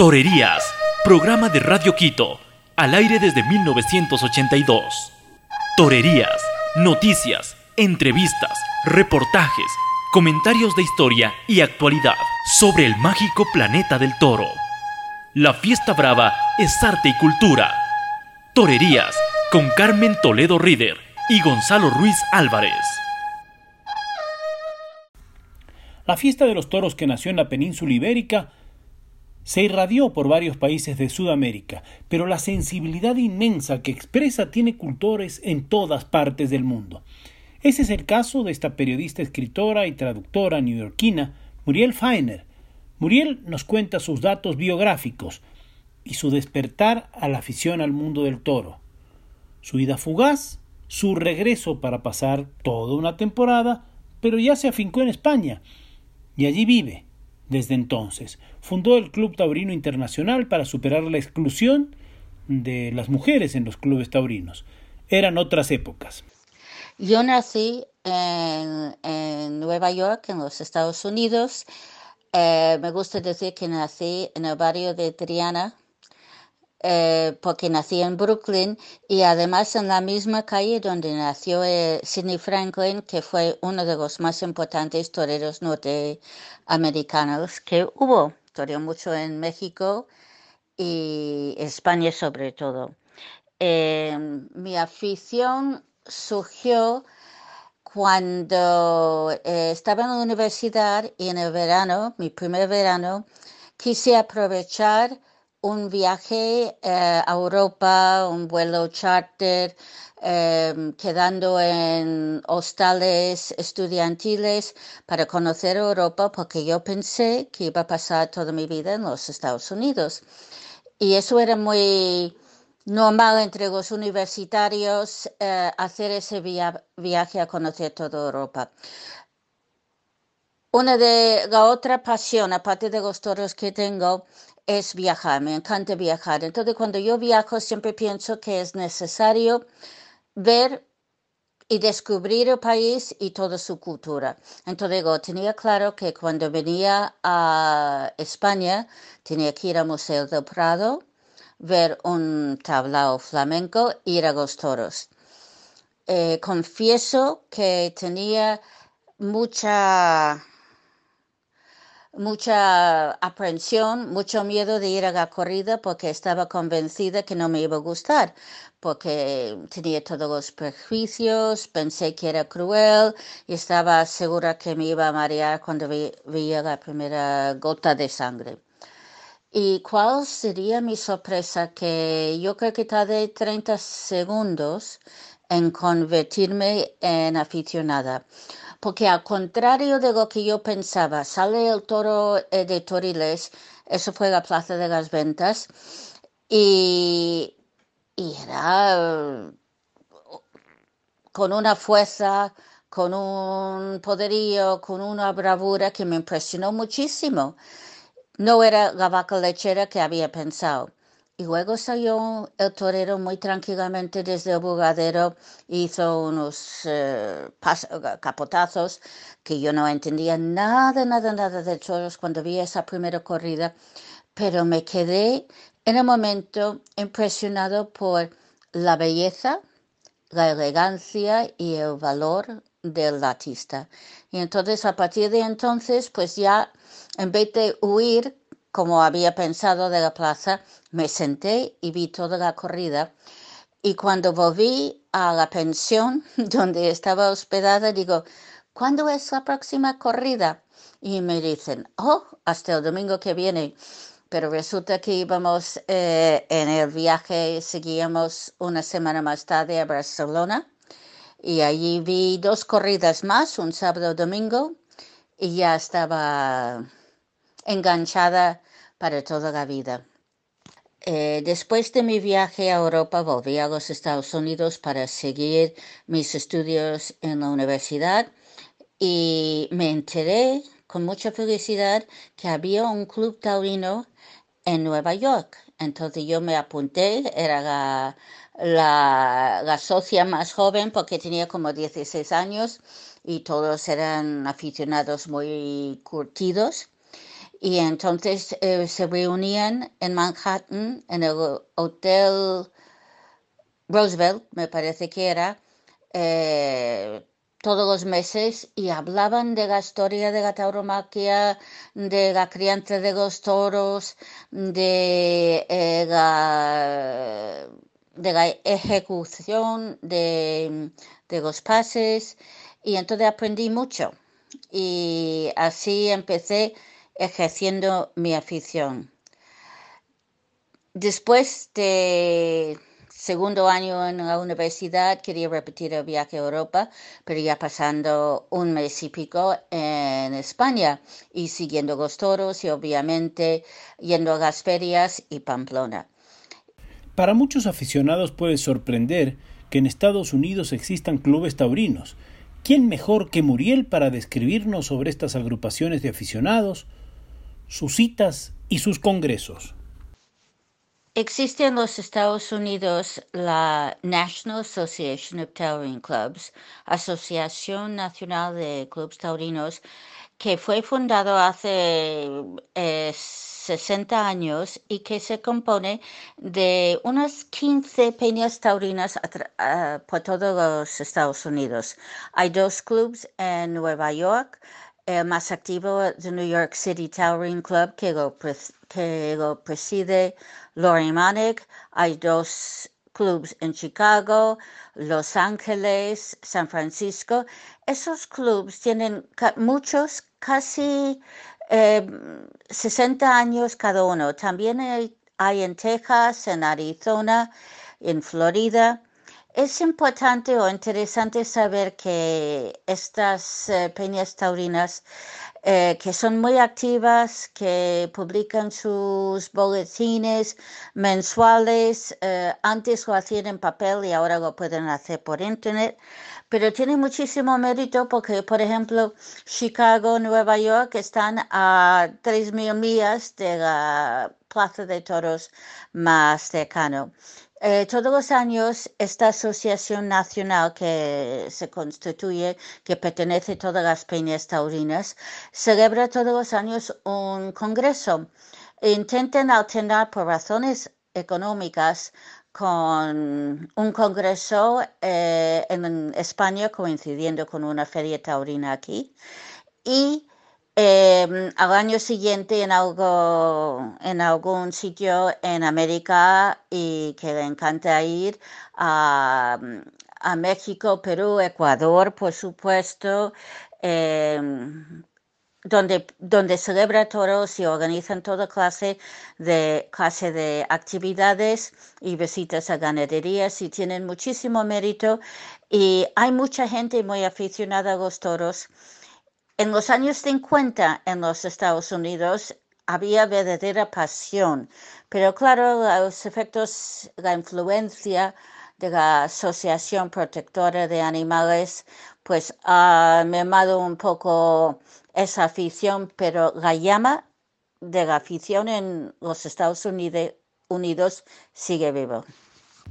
Torerías, programa de Radio Quito, al aire desde 1982. Torerías, noticias, entrevistas, reportajes, comentarios de historia y actualidad sobre el mágico planeta del toro. La fiesta brava es arte y cultura. Torerías con Carmen Toledo Rider y Gonzalo Ruiz Álvarez. La fiesta de los toros que nació en la península ibérica se irradió por varios países de Sudamérica, pero la sensibilidad inmensa que expresa tiene cultores en todas partes del mundo. Ese es el caso de esta periodista, escritora y traductora neoyorquina, Muriel Feiner. Muriel nos cuenta sus datos biográficos y su despertar a la afición al mundo del toro. Su ida fugaz, su regreso para pasar toda una temporada, pero ya se afincó en España y allí vive desde entonces. Fundó el Club Taurino Internacional para superar la exclusión de las mujeres en los clubes taurinos. Eran otras épocas. Yo nací en, Nueva York, en los Estados Unidos. Eh, me gusta decir que nací en el barrio de Triana, eh, porque nací en Brooklyn y además en la misma calle donde nació eh, Sidney Franklin, que fue uno de los más importantes toreros norteamericanos que hubo. Toreó mucho en México y España sobre todo. Eh, mi afición surgió cuando estaba en la universidad y en el verano, mi primer verano, quise aprovechar un viaje eh, a Europa, un vuelo charter, em, quedando en hostales estudiantiles para conocer Europa, porque yo pensé que iba a pasar toda mi vida en los Estados Unidos. Y eso era muy normal entre los universitarios, eh, hacer ese viaje a conocer toda Europa. Una de la otra pasión, aparte de los toros que tengo, es viajar, me encanta viajar. Entonces cuando yo viajo siempre pienso que es necesario ver y descubrir el país y toda su cultura. Entonces digo, tenía claro que cuando venía a España tenía que ir al Museo del Prado, ver un tablao flamenco, ir a los toros. Eh, confieso que tenía mucha mucha aprensión, mucho miedo de ir a la corrida porque estaba convencida que no me iba a gustar, porque tenía todos los prejuicios, pensé que era cruel y estaba segura que me iba a marear cuando veía la primera gota de sangre. ¿Y cuál sería mi sorpresa? Que yo creo que tardé 30 segundos en convertirme en aficionada porque al contrario de lo que yo pensaba, sale el toro eh, de Toriles, eso fue la Plaza de las Ventas, y, era con una fuerza, con un poderío, con una bravura que me impresionó muchísimo. No era la vaca lechera que había pensado. Y luego salió el torero muy tranquilamente desde el bugadero, hizo unos eh, capotazos que yo no entendía nada, nada, nada de toros cuando vi esa primera corrida, pero me quedé en el momento impresionado por la belleza, la elegancia y el valor del artista. Y entonces a partir de entonces, pues ya en vez de huir como había pensado de la plaza, me senté y vi toda la corrida. Y cuando volví a la pensión donde estaba hospedada, digo, ¿cuándo es la próxima corrida? Y me dicen, oh, hasta el domingo que viene. Pero resulta que íbamos eh, en el viaje, seguíamos una semana más tarde a Barcelona y allí vi dos corridas más, un sábado y domingo, y ya estaba enganchada para toda la vida. Eh, después de mi viaje a Europa volví a los Estados Unidos para seguir mis estudios en la universidad y me enteré con mucha felicidad que había un club taurino en Nueva York. Entonces yo me apunté, era la, la, la socia más joven porque tenía como 16 años y todos eran aficionados muy curtidos Y entonces eh, se reunían en Manhattan, en el Hotel Roosevelt, me parece que era, eh, todos los meses y hablaban de la historia de la tauromaquia, de la crianza de los toros, de, eh, la, de la ejecución de, de los pases y entonces aprendí mucho. Y así empecé ejerciendo mi afición. Después de segundo año en la universidad quería repetir el viaje a Europa, pero ya pasando un mes y pico en España y siguiendo los toros y obviamente yendo a las ferias y Pamplona. Para muchos aficionados puede sorprender que en Estados Unidos existan clubes taurinos. ¿Quién mejor que Muriel para describirnos sobre estas agrupaciones de aficionados, sus citas y sus congresos? Existe en los Estados Unidos la National Association of Towering Clubs, Asociación Nacional de Clubes Taurinos, que fue fundado hace 60 eh, años y que se compone de unas 15 peñas taurinas por todos los Estados Unidos. Hay dos clubes en Nueva York, el más activo de New York City Towering Club, que lo, preside Lori Manick. Hay dos clubs en Chicago, Los Ángeles, San Francisco. Esos clubs tienen muchos, casi 60 eh, años cada uno. También hay en Texas, en Arizona, en Florida. Es importante o interesante saber que estas eh, peñas taurinas, eh, que son muy activas, que publican sus boletines mensuales, eh, antes lo hacían en papel y ahora lo pueden hacer por internet, pero tiene muchísimo mérito porque, por ejemplo, Chicago, Nueva York están a 3.000 millas de la plaza de toros más cercano. Eh, todos los años esta asociación nacional que se constituye, que pertenece a todas las peñas taurinas, celebra todos los años un congreso. Intentan alternar por razones económicas con un congreso eh, en España coincidiendo con una feria taurina aquí y Em, al año siguiente en algo en algún sitio en América y que le encanta ir a, México, Perú, Ecuador, por supuesto, em, donde, donde celebra toros y organizan toda clase de, clase de actividades y visitas a ganaderías y tienen muchísimo mérito. Y hay mucha gente muy aficionada a los toros en los años 50 en los Estados Unidos había verdadera pasión, pero claro, los efectos, la influencia de la Asociación Protectora de Animales, pues ha mermado un poco esa afición, pero la llama de la afición en los Estados Unidos sigue vivo.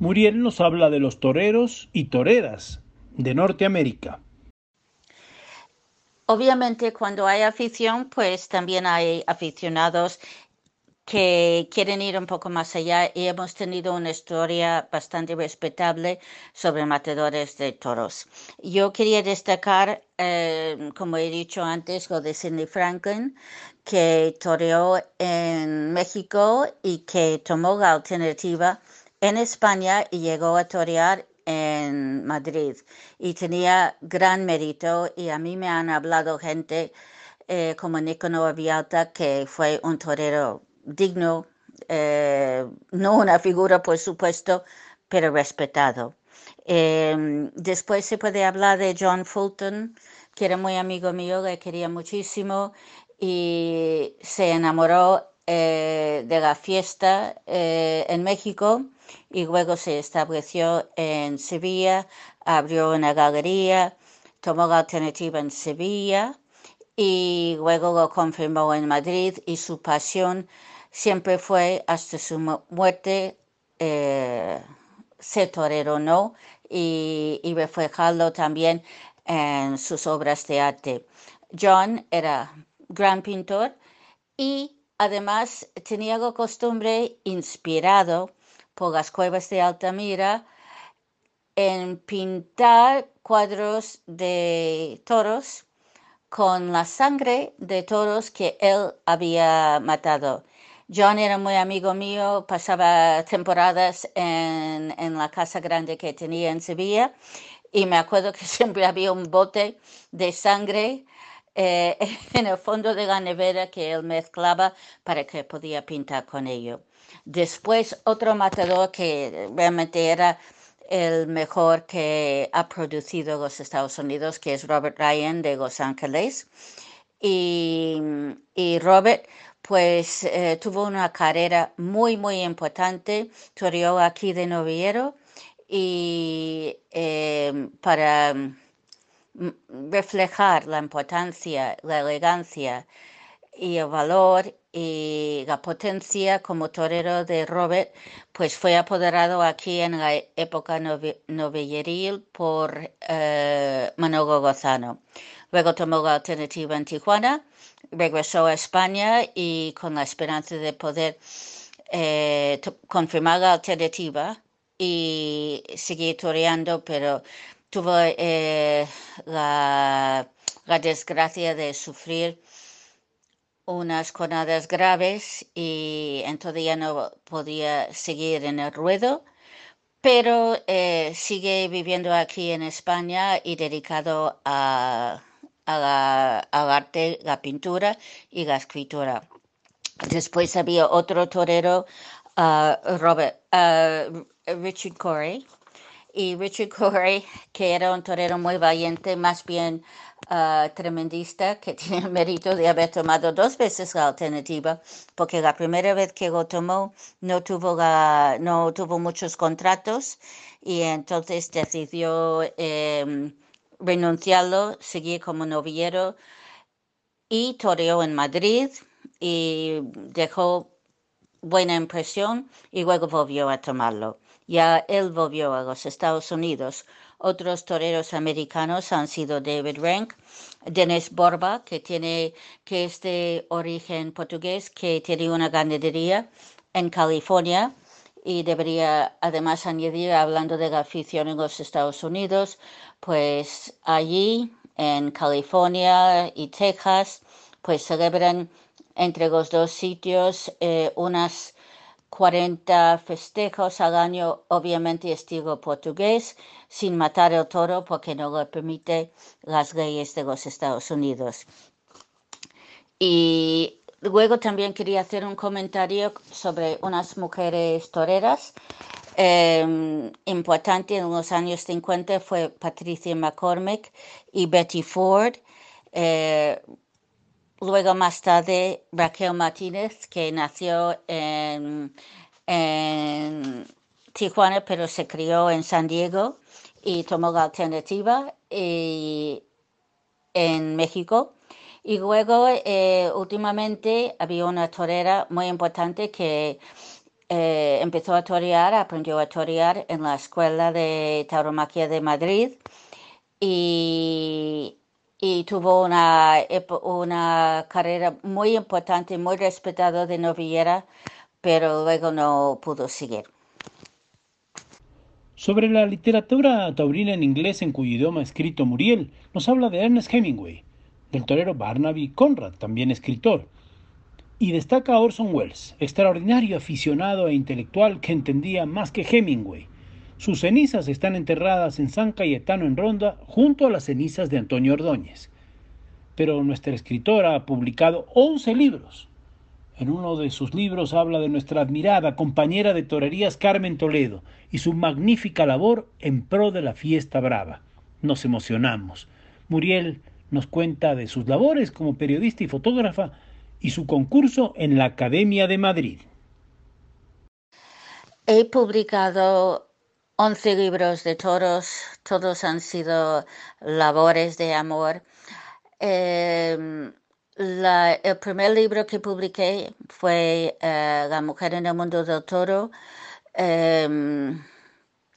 Muriel nos habla de los toreros y toreras de Norteamérica. Obviamente cuando hay afición, pues también hay aficionados que quieren ir un poco más allá y hemos tenido una historia bastante respetable sobre matadores de toros. Yo quería destacar, eh, como he dicho antes, lo de Sidney Franklin, que toreó en México y que tomó la alternativa en España y llegó a torear en Madrid y tenía gran mérito y a mí me han hablado gente eh, como Nicanor Vialta que fue un torero digno, eh, no una figura por supuesto, pero respetado. Em, después se puede hablar de John Fulton, que era muy amigo mío, le quería muchísimo y se enamoró eh, de la fiesta en México y luego se estableció en Sevilla, abrió una galería, tomó la alternativa en Sevilla y luego lo confirmó en Madrid y su pasión siempre fue hasta su muerte eh, ser torero, ¿no? Y, y también en sus obras de arte. John era gran pintor y además tenía la costumbre, inspirado por las cuevas de Altamira, en pintar cuadros de toros con la sangre de toros que él había matado. John era muy amigo mío, pasaba temporadas en, la casa grande que tenía en Sevilla y me acuerdo que siempre había un bote de sangre eh, en el fondo de la nevera que él mezclaba para que podía pintar con ello. Después otro matador que realmente era el mejor que ha producido los Estados Unidos, que es Robert Ryan de Los Ángeles. Y, Robert, pues eh, tuvo una carrera muy, muy importante, toreó aquí de noviero y eh, para mm, reflejar la importancia, la elegancia y el valor y la potencia como torero de Robert, pues fue apoderado aquí en la época novilleril por eh, Manolo Gozano. Luego tomó la alternativa en Tijuana, regresó a España y con la esperanza de poder eh, confirmar la alternativa y seguir toreando, pero tuvo eh, la desgracia de sufrir unas conadas graves y entonces no podía seguir en el ruedo, pero eh, sigue viviendo aquí en España y dedicado a, al arte, la pintura y la escritura. Después había otro torero, uh, Robert, uh, Richard Corey, y Richard Corey, que era un torero muy valiente, más bien uh, tremendista que tiene el mérito de haber tomado dos veces la alternativa, porque la primera vez que lo tomó no tuvo, la, no tuvo muchos contratos y entonces decidió eh, renunciarlo, seguir como novillero y toreó en Madrid y dejó buena impresión y luego volvió a tomarlo. Ya él volvió a los Estados Unidos otros toreros americanos han sido David Rank, Dennis Borba, que, tiene, que es de origen portugués, que tiene una ganadería en California. Y debería además añadir, hablando de la afición en los Estados Unidos, pues allí en California y Texas, pues celebran entre los dos sitios eh, unas 40 festejos al año, obviamente estilo portugués, sin matar el toro porque no lo permite las leyes de los Estados Unidos. Y luego también quería hacer un comentario sobre unas mujeres toreras. Eh, importante en los años 50 fue Patricia McCormick y Betty Ford. Eh, luego más tarde Raquel Martínez, que nació en, Tijuana, pero se crió en San Diego y tomó la alternativa en México. Y luego, eh, últimamente, había una torera muy importante que eh, empezó a torear, aprendió a torear en la Escuela de Tauromaquia de Madrid. Y y tuvo una, una carrera muy importante, muy respetada de novillera, pero luego no pudo seguir. Sobre la literatura taurina en inglés en cuyo idioma ha escrito Muriel, nos habla de Ernest Hemingway, del torero Barnaby Conrad, también escritor, y destaca a Orson Welles, extraordinario aficionado e intelectual que entendía más que Hemingway, sus cenizas están enterradas en San Cayetano en Ronda, junto a las cenizas de Antonio Ordóñez. Pero nuestra escritora ha publicado 11 libros. En uno de sus libros habla de nuestra admirada compañera de torerías Carmen Toledo y su magnífica labor en pro de la fiesta brava. Nos emocionamos. Muriel nos cuenta de sus labores como periodista y fotógrafa y su concurso en la Academia de Madrid. He publicado 11 libros de toros, todos han sido labores de amor. Em, el primer libro que publiqué fue eh, La mujer en el mundo del toro, em,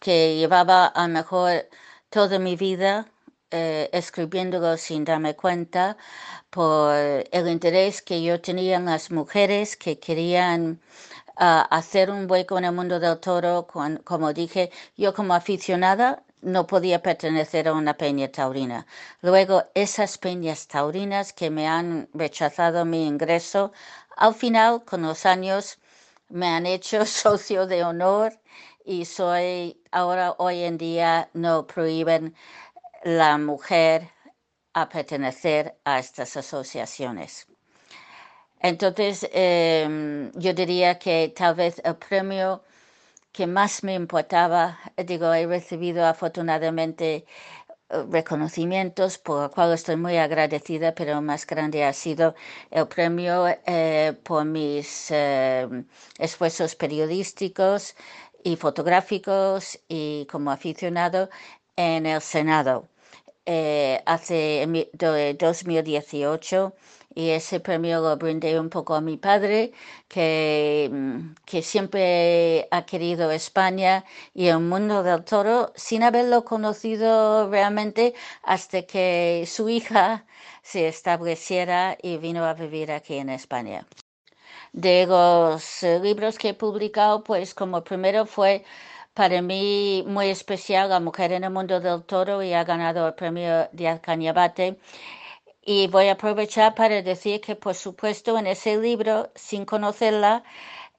que llevaba a mejor toda mi vida eh, escribiéndolo sin darme cuenta por el interés que yo tenía en las mujeres que querían hacer un hueco en el mundo del toro. como dije, yo como aficionada no podía pertenecer a una peña taurina. Luego, esas peñas taurinas que me han rechazado mi ingreso, al final, con los años, me han hecho socio de honor y soy ahora hoy en día no prohíben la mujer a pertenecer a estas asociaciones. Entonces, em, yo diría que tal vez el premio que más me importaba, digo, he recibido afortunadamente eh, reconocimientos por lo cual estoy muy agradecida, pero más grande ha sido el premio eh, por mis em, esfuerzos periodísticos y fotográficos y como aficionado en el Senado. Eh, hace 2018 y ese premio lo brindé un poco a mi padre que, mm, que siempre ha querido España y el mundo del toro sin haberlo conocido realmente hasta que su hija se estableciera y vino a vivir aquí en España de los libros que he publicado, pues como primero fue para mí muy especial La Mujer en el Mundo del Toro y ha ganado el premio de Cañabate. Y voy a aprovechar para decir que, por supuesto, en ese libro, sin conocerla,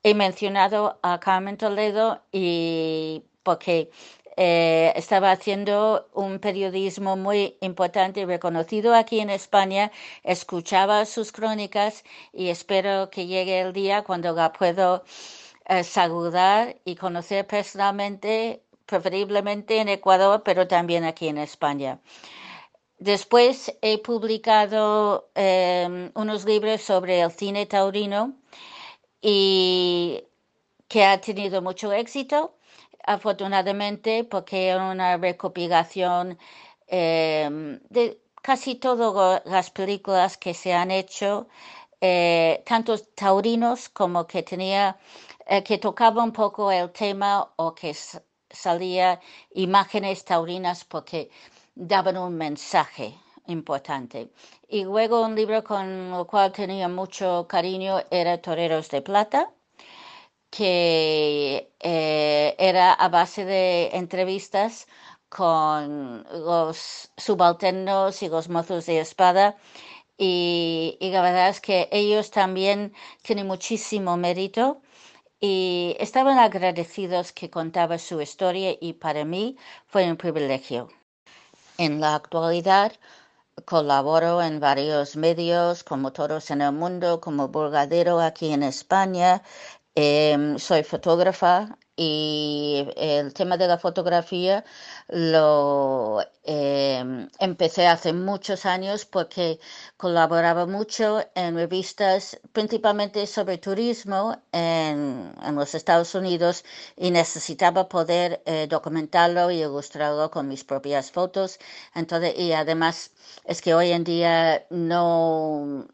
he mencionado a Carmen Toledo y porque eh, estaba haciendo un periodismo muy importante y reconocido aquí en España, escuchaba sus crónicas y espero que llegue el día cuando la puedo eh, saludar y conocer personalmente, preferiblemente en Ecuador, pero también aquí en España. Después he publicado em, unos libros sobre el cine taurino y que ha tenido mucho éxito afortunadamente, porque era una recopilación em, de casi todas las películas que se han hecho, eh, tanto taurinos como que tenía, eh, que tocaba un poco el tema o que salía imágenes taurinas porque daban un mensaje importante. Y luego un libro con el cual tenía mucho cariño era Toreros de Plata que eh, era a base de entrevistas con los subalternos y los mozos de espada. Y, la verdad es que ellos también tienen muchísimo mérito y estaban agradecidos que contaba su historia y para mí fue un privilegio. En la actualidad. Colaboro en varios medios como Toros en el Mundo, como Burgadero aquí en España, Em, soy fotógrafa y el tema de la fotografía lo em, empecé hace muchos años porque colaboraba mucho en revistas principalmente sobre turismo en, los Estados Unidos y necesitaba poder eh, documentarlo y ilustrarlo con mis propias fotos. Entonces, y además es que hoy en día no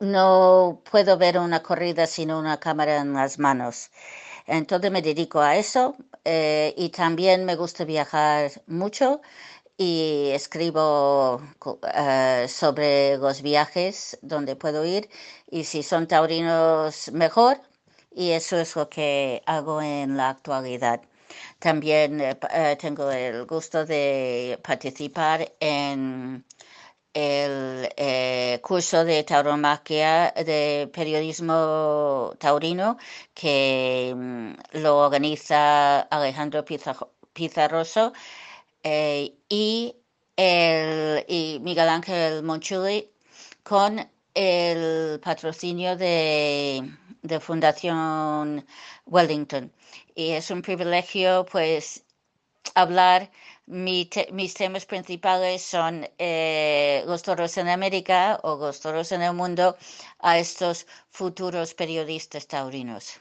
no puedo ver una corrida sin una cámara en las manos. Entonces me dedico a eso eh, y también me gusta viajar mucho y escribo eh, sobre los viajes donde puedo ir y si son taurinos mejor y eso es lo que hago en la actualidad. También eh, tengo el gusto de participar en el eh, curso de tauromaquia de periodismo taurino que mm, lo organiza Alejandro Pizarroso eh, y, el, y Miguel Ángel Monchuli con el patrocinio de, de Fundación Wellington. Y es un privilegio pues hablar mis temas principales son eh, los toros en América o los toros en el mundo a estos futuros periodistas taurinos.